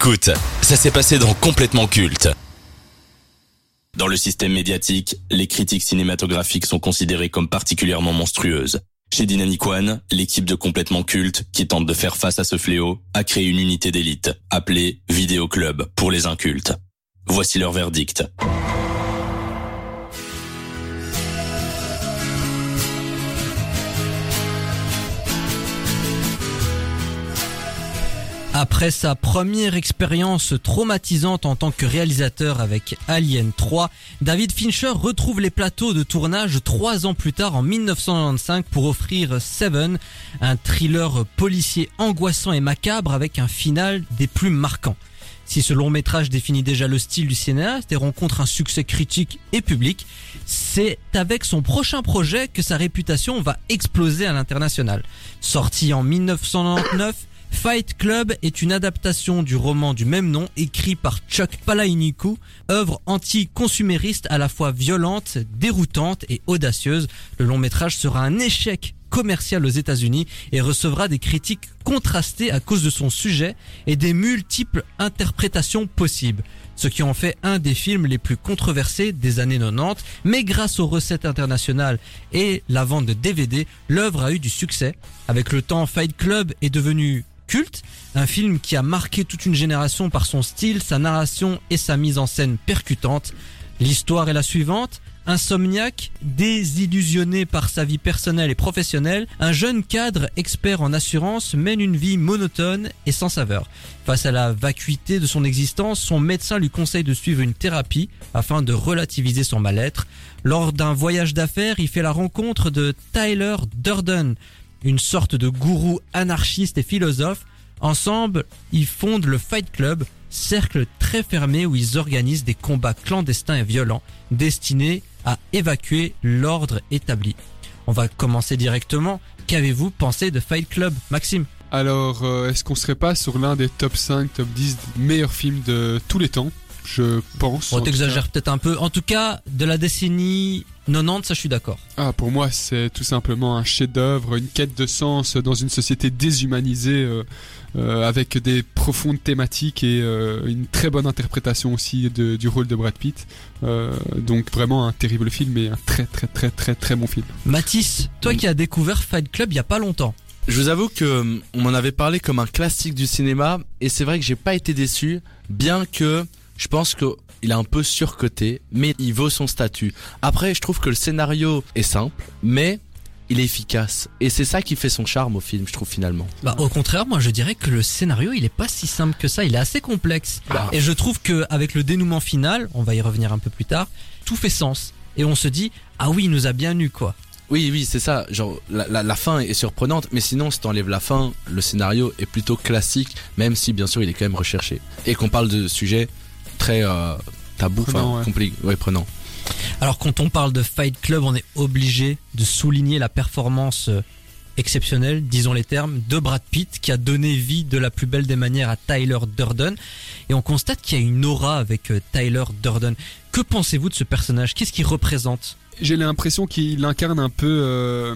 Écoute, ça s'est passé dans Complètement Culte. Dans le système médiatique, les critiques cinématographiques sont considérées comme particulièrement monstrueuses. Chez Dynamic One, l'équipe de Complètement Culte, qui tente de faire face à ce fléau, a créé une unité d'élite, appelée Vidéo Club pour les incultes. Voici leur verdict. Après sa première expérience traumatisante en tant que réalisateur avec Alien 3, David Fincher retrouve les plateaux de tournage trois ans plus tard en 1995 pour offrir Seven, un thriller policier angoissant et macabre avec un final des plus marquants. Si ce long métrage définit déjà le style du cinéaste et rencontre un succès critique et public, c'est avec son prochain projet que sa réputation va exploser à l'international. Sorti en 1999, Fight Club est une adaptation du roman du même nom écrit par Chuck Palahniuk, œuvre anti-consumériste à la fois violente, déroutante et audacieuse. Le long métrage sera un échec commercial aux États-Unis et recevra des critiques contrastées à cause de son sujet et des multiples interprétations possibles ce qui en fait un des films les plus controversés des années 90, mais grâce aux recettes internationales et la vente de DVD, l'œuvre a eu du succès. Avec le temps, Fight Club est devenu culte, un film qui a marqué toute une génération par son style, sa narration et sa mise en scène percutante. L'histoire est la suivante. Insomniaque, désillusionné par sa vie personnelle et professionnelle, un jeune cadre expert en assurance mène une vie monotone et sans saveur. Face à la vacuité de son existence, son médecin lui conseille de suivre une thérapie afin de relativiser son mal-être. Lors d'un voyage d'affaires, il fait la rencontre de Tyler Durden, une sorte de gourou anarchiste et philosophe. Ensemble, ils fondent le Fight Club, cercle très fermé où ils organisent des combats clandestins et violents destinés à évacuer l'ordre établi. On va commencer directement. Qu'avez-vous pensé de Fight Club, Maxime? Alors, euh, est-ce qu'on serait pas sur l'un des top 5, top 10 meilleurs films de tous les temps? Je pense. On t'exagère peut-être un peu. En tout cas, de la décennie 90, ça je suis d'accord. Ah, pour moi, c'est tout simplement un chef-d'œuvre, une quête de sens dans une société déshumanisée, euh, euh, avec des profondes thématiques et euh, une très bonne interprétation aussi de, du rôle de Brad Pitt. Euh, donc vraiment un terrible film et un très très très très très bon film. Mathis, toi qui as découvert Fight Club il y a pas longtemps. Je vous avoue que on m'en avait parlé comme un classique du cinéma et c'est vrai que j'ai pas été déçu, bien que je pense que il est un peu surcoté, mais il vaut son statut. Après, je trouve que le scénario est simple, mais il est efficace. Et c'est ça qui fait son charme au film, je trouve finalement. Bah, au contraire, moi je dirais que le scénario il est pas si simple que ça, il est assez complexe. Bah. Et je trouve que avec le dénouement final, on va y revenir un peu plus tard, tout fait sens. Et on se dit, ah oui, il nous a bien eu quoi. Oui, oui, c'est ça. Genre, la, la, la fin est surprenante, mais sinon, si t'enlèves la fin, le scénario est plutôt classique, même si bien sûr il est quand même recherché. Et qu'on parle de sujets très euh, Prenant, enfin ouais. compliqués, ouais, prenant. Alors quand on parle de Fight Club, on est obligé de souligner la performance euh, exceptionnelle, disons les termes, de Brad Pitt qui a donné vie de la plus belle des manières à Tyler Durden. Et on constate qu'il y a une aura avec euh, Tyler Durden. Que pensez-vous de ce personnage? Qu'est-ce qu'il représente? J'ai l'impression qu'il incarne un peu euh,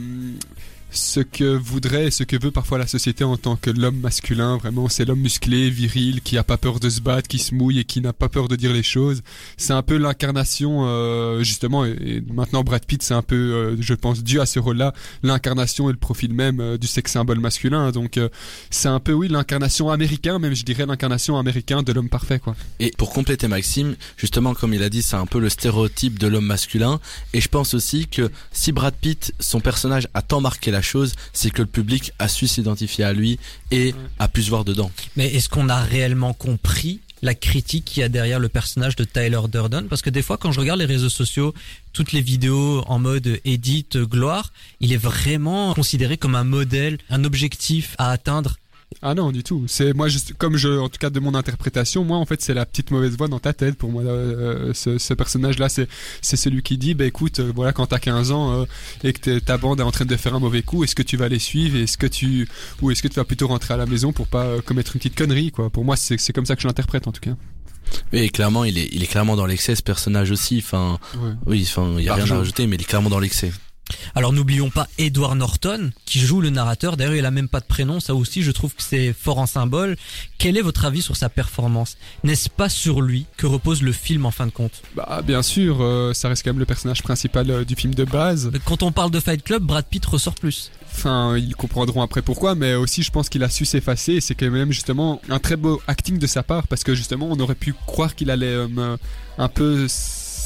ce que voudrait et ce que veut parfois la société en tant que l'homme masculin. Vraiment, c'est l'homme musclé, viril, qui a pas peur de se battre, qui se mouille et qui n'a pas peur de dire les choses. C'est un peu l'incarnation, euh, justement, et, maintenant Brad Pitt, c'est un peu, euh, je pense, dû à ce rôle-là, l'incarnation et le profil même euh, du sexe symbole masculin. Donc, euh, c'est un peu, oui, l'incarnation américain, même je dirais l'incarnation américain de l'homme parfait, quoi. Et pour compléter Maxime, justement comme il a dit, c'est un peu le stéréotype de l'homme masculin. Et je pense aussi que si Brad Pitt, son personnage a tant marqué la chose, c'est que le public a su s'identifier à lui et a pu se voir dedans. Mais est-ce qu'on a réellement compris la critique qu'il y a derrière le personnage de Tyler Durden? Parce que des fois, quand je regarde les réseaux sociaux, toutes les vidéos en mode edit, euh, gloire, il est vraiment considéré comme un modèle, un objectif à atteindre. Ah non, du tout. C'est moi, juste, comme je, en tout cas de mon interprétation, moi en fait c'est la petite mauvaise voix dans ta tête pour moi. euh, ce, ce personnage-là, c'est c'est celui qui dit, bah écoute, euh, voilà, quand t'as 15 ans euh, et que ta bande est en train de faire un mauvais coup, est-ce que tu vas les suivre, et est-ce que tu ou est-ce que tu vas plutôt rentrer à la maison pour pas euh, commettre une petite connerie, quoi? Pour moi, c'est c'est comme ça que je l'interprète en tout cas. Et clairement, il est, il est clairement dans l'excès ce personnage aussi. Enfin, Ouais. oui, enfin, il y a Par rien à rajouter, mais il est clairement dans l'excès. Alors n'oublions pas Edward Norton qui joue le narrateur. D'ailleurs, il a même pas de prénom. Ça aussi, je trouve que c'est fort en symbole. Quel est votre avis sur sa performance? N'est-ce pas sur lui que repose le film en fin de compte? Bah bien sûr, euh, ça reste quand même le personnage principal euh, du film de base. Quand on parle de Fight Club, Brad Pitt ressort plus. Enfin, ils comprendront après pourquoi, mais aussi je pense qu'il a su s'effacer. C'est quand même justement un très beau acting de sa part parce que justement on aurait pu croire qu'il allait euh, un peu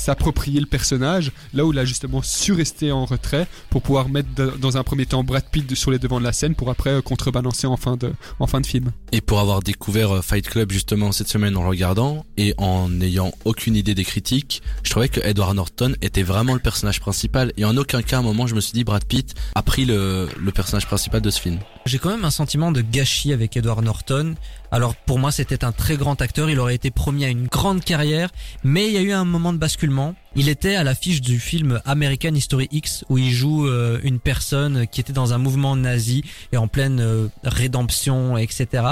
s'approprier le personnage, là où il a justement su rester en retrait pour pouvoir mettre dans un premier temps Brad Pitt sur les devants de la scène pour après euh, contrebalancer en fin de, en fin de film. Et pour avoir découvert euh, Fight Club justement cette semaine en le regardant et en n'ayant aucune idée des critiques, je trouvais que Edward Norton était vraiment le personnage principal et en aucun cas à un moment je me suis dit Brad Pitt a pris le, le personnage principal de ce film. J'ai quand même un sentiment de gâchis avec Edward Norton. Alors pour moi c'était un très grand acteur, il aurait été promis à une grande carrière, mais il y a eu un moment de basculement. Il était à l'affiche du film American History X où il joue euh, une personne qui était dans un mouvement nazi et en pleine euh, rédemption, etc.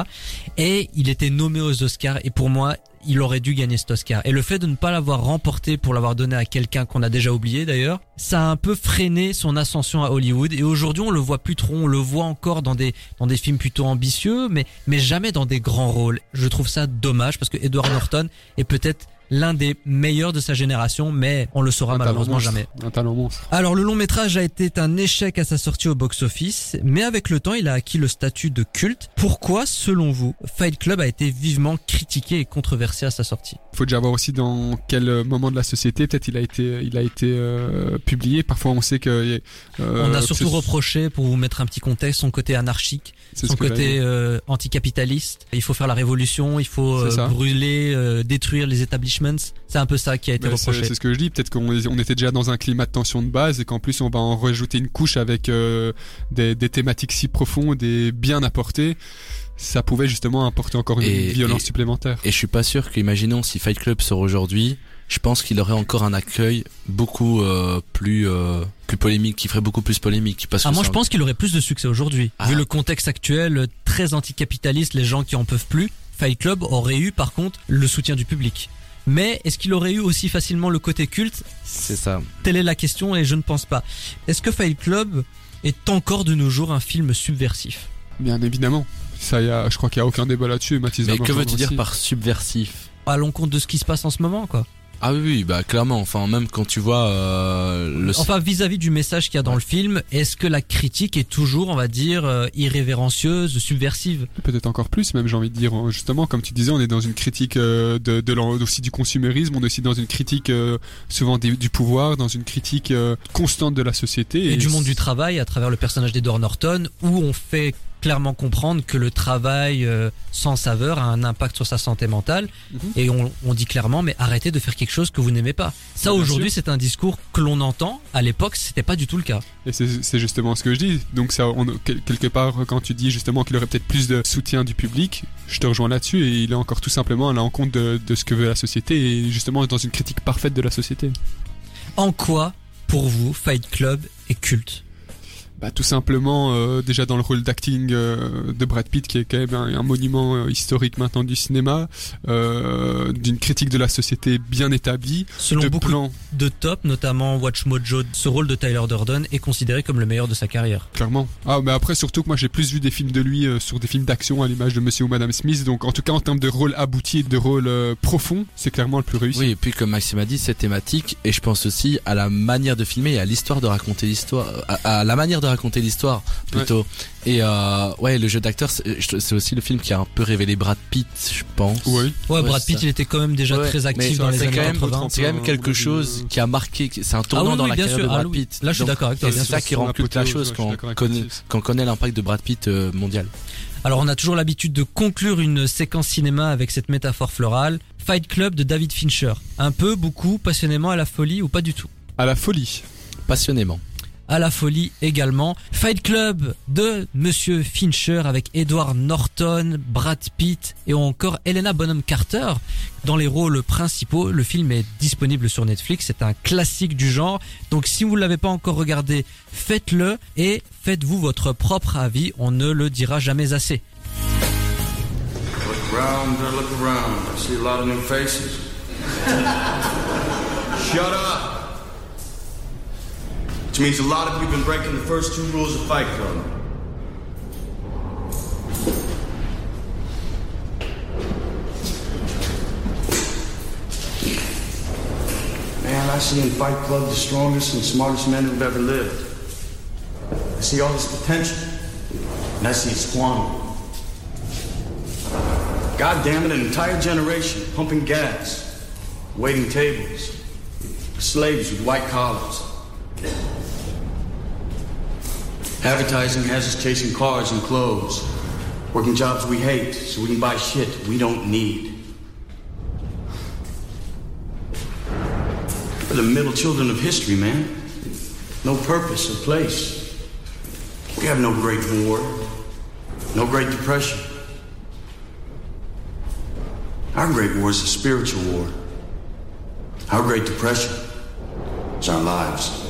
Et il était nommé aux Oscars et pour moi il aurait dû gagner cet Oscar. Et le fait de ne pas l'avoir remporté pour l'avoir donné à quelqu'un qu'on a déjà oublié d'ailleurs, ça a un peu freiné son ascension à Hollywood. Et aujourd'hui, on le voit plus trop. On le voit encore dans des dans des films plutôt ambitieux, mais mais jamais dans des grands rôles. Je trouve ça dommage parce que Edward Norton est peut-être l'un des meilleurs de sa génération, mais on le saura Un malheureusement monstre. jamais. Un talent monstre. Alors le long métrage a été un échec à sa sortie au box-office, mais avec le temps il a acquis le statut de culte. Pourquoi, selon vous, Fight Club a été vivement critiqué et controversé à sa sortie? Il faut déjà voir aussi dans quel euh, moment de la société peut-être il a été, il a été euh, publié. Parfois on sait que. euh, On a que surtout reproché, pour vous mettre un petit contexte, son côté anarchique, son côté euh, anticapitaliste. Il faut faire la révolution, il faut euh, brûler, euh, détruire les establishments. C'est un peu ça qui a été c'est reproché. c'est ce que je dis. Peut-être qu'on on était déjà dans un climat de tension de base et qu'en plus on va en rajouter une couche avec euh, des, des thématiques si profondes et bien apportées. Ça pouvait justement apporter encore une Et- violence et- supplémentaire. Et je suis pas sûr qu'imaginons si Fight Club sort aujourd'hui, je pense qu'il aurait encore un accueil beaucoup euh, plus euh, plus polémique, qui ferait beaucoup plus polémique parce que Ah, moi je un- pense qu'il aurait plus de succès aujourd'hui. Ah. Vu le contexte actuel très anticapitaliste, les gens qui en peuvent plus, Fight Club aurait eu par contre le soutien du public. Mais est-ce qu'il aurait eu aussi facilement le côté culte c'est ça. Telle est la question et je ne pense pas. Est-ce que Fight Club est encore de nos jours un film subversif? Bien évidemment. Ça, y a, je crois qu'il y a aucun débat là-dessus. Mathis Mais que veux-tu dire par subversif? À l'encontre de ce qui se passe en ce moment, quoi. Ah oui, oui, bah clairement. Enfin, même quand tu vois euh, le Enfin, vis-à-vis du message qu'il y a dans le film, est-ce que la critique est toujours, on va dire, euh, irrévérencieuse, subversive? Peut-être encore plus, même j'ai envie de dire. Justement, comme tu disais, on est dans une critique euh, de, aussi du consumérisme, on est aussi dans une critique euh, souvent des- du pouvoir, dans une critique euh, constante de la société. et, du monde du travail à travers le personnage d'Edward Norton, où on fait clairement comprendre que le travail euh, sans saveur a un impact sur sa santé mentale Mhm. et on, on dit clairement mais arrêtez de faire quelque chose que vous n'aimez pas. Ça aujourd'hui c'est un discours que l'on entend. À l'époque c'était pas du tout le cas. Et c'est justement ce que je dis. Donc ça, on, quel- quelque part, quand tu dis justement qu'il aurait peut-être plus de soutien du public, je te rejoins là-dessus et il est encore tout simplement à l'encontre de, de ce que veut la société et justement dans une critique parfaite de la société. En quoi pour vous Fight Club est culte? Bah, tout simplement, euh, déjà dans le rôle d'acting euh, de Brad Pitt, qui est quand même un, un monument euh, historique maintenant du cinéma, euh, d'une critique de la société bien établie, Selon de beaucoup plans, de top, notamment Watch Mojo, ce rôle de Tyler Durden est considéré comme le meilleur de sa carrière. clairement. Ah, mais après, surtout que moi j'ai plus vu des films de lui euh, sur des films d'action à l'image de Monsieur ou Madame Smith, donc en tout cas en termes de rôle abouti et de rôle euh, profond, c'est clairement le plus réussi. Oui, et puis comme Maxime a dit, c'est thématique, et je pense aussi à la manière de filmer et à l'histoire de raconter l'histoire, à, à la manière de raconter l'histoire plutôt. Et euh, ouais, le jeu d'acteur, c'est aussi le film qui a un peu révélé Brad Pitt, je pense. Oui. Ouais, Ouais, Brad Pitt, il était quand même déjà Ouais, très actif dans les années quand même- 80. C'est quand même quelque Euh, chose qui a marqué, c'est un Ah tournant oui, dans oui, la bien carrière sûr. de Ah Brad oui. Pitt. Là, je suis d'accord avec toi. C'est ça qui rend Son culte la chose on connaît, quand on connaît l'impact de Brad Pitt euh, mondial. Alors, on a toujours l'habitude de conclure une séquence cinéma avec cette métaphore florale. Fight Club de David Fincher. Un peu, beaucoup, passionnément à la folie ou pas du tout? À la folie. Passionnément. À la folie également. Fight Club de Monsieur Fincher avec Edward Norton, Brad Pitt et encore Helena Bonham Carter dans les rôles principaux. Le film est disponible sur Netflix, c'est un classique du genre. Donc si vous ne l'avez pas encore regardé, faites-le et faites-vous votre propre avis, on ne le dira jamais assez. Look around, look around. I see a lot of new faces. Shut up. Which means a lot of you have been breaking the first two rules of Fight Club. Man, I see in Fight Club the strongest and smartest men who've ever lived. I see all this potential, and I see it squandered. God damn it, an entire generation pumping gas, waiting tables, slaves with white collars. Advertising has us chasing cars and clothes, working jobs we hate so we can buy shit we don't need. We're the middle children of history, man. No purpose or place. We have no great war, no great depression. Our great war is a spiritual war. Our great depression is our lives.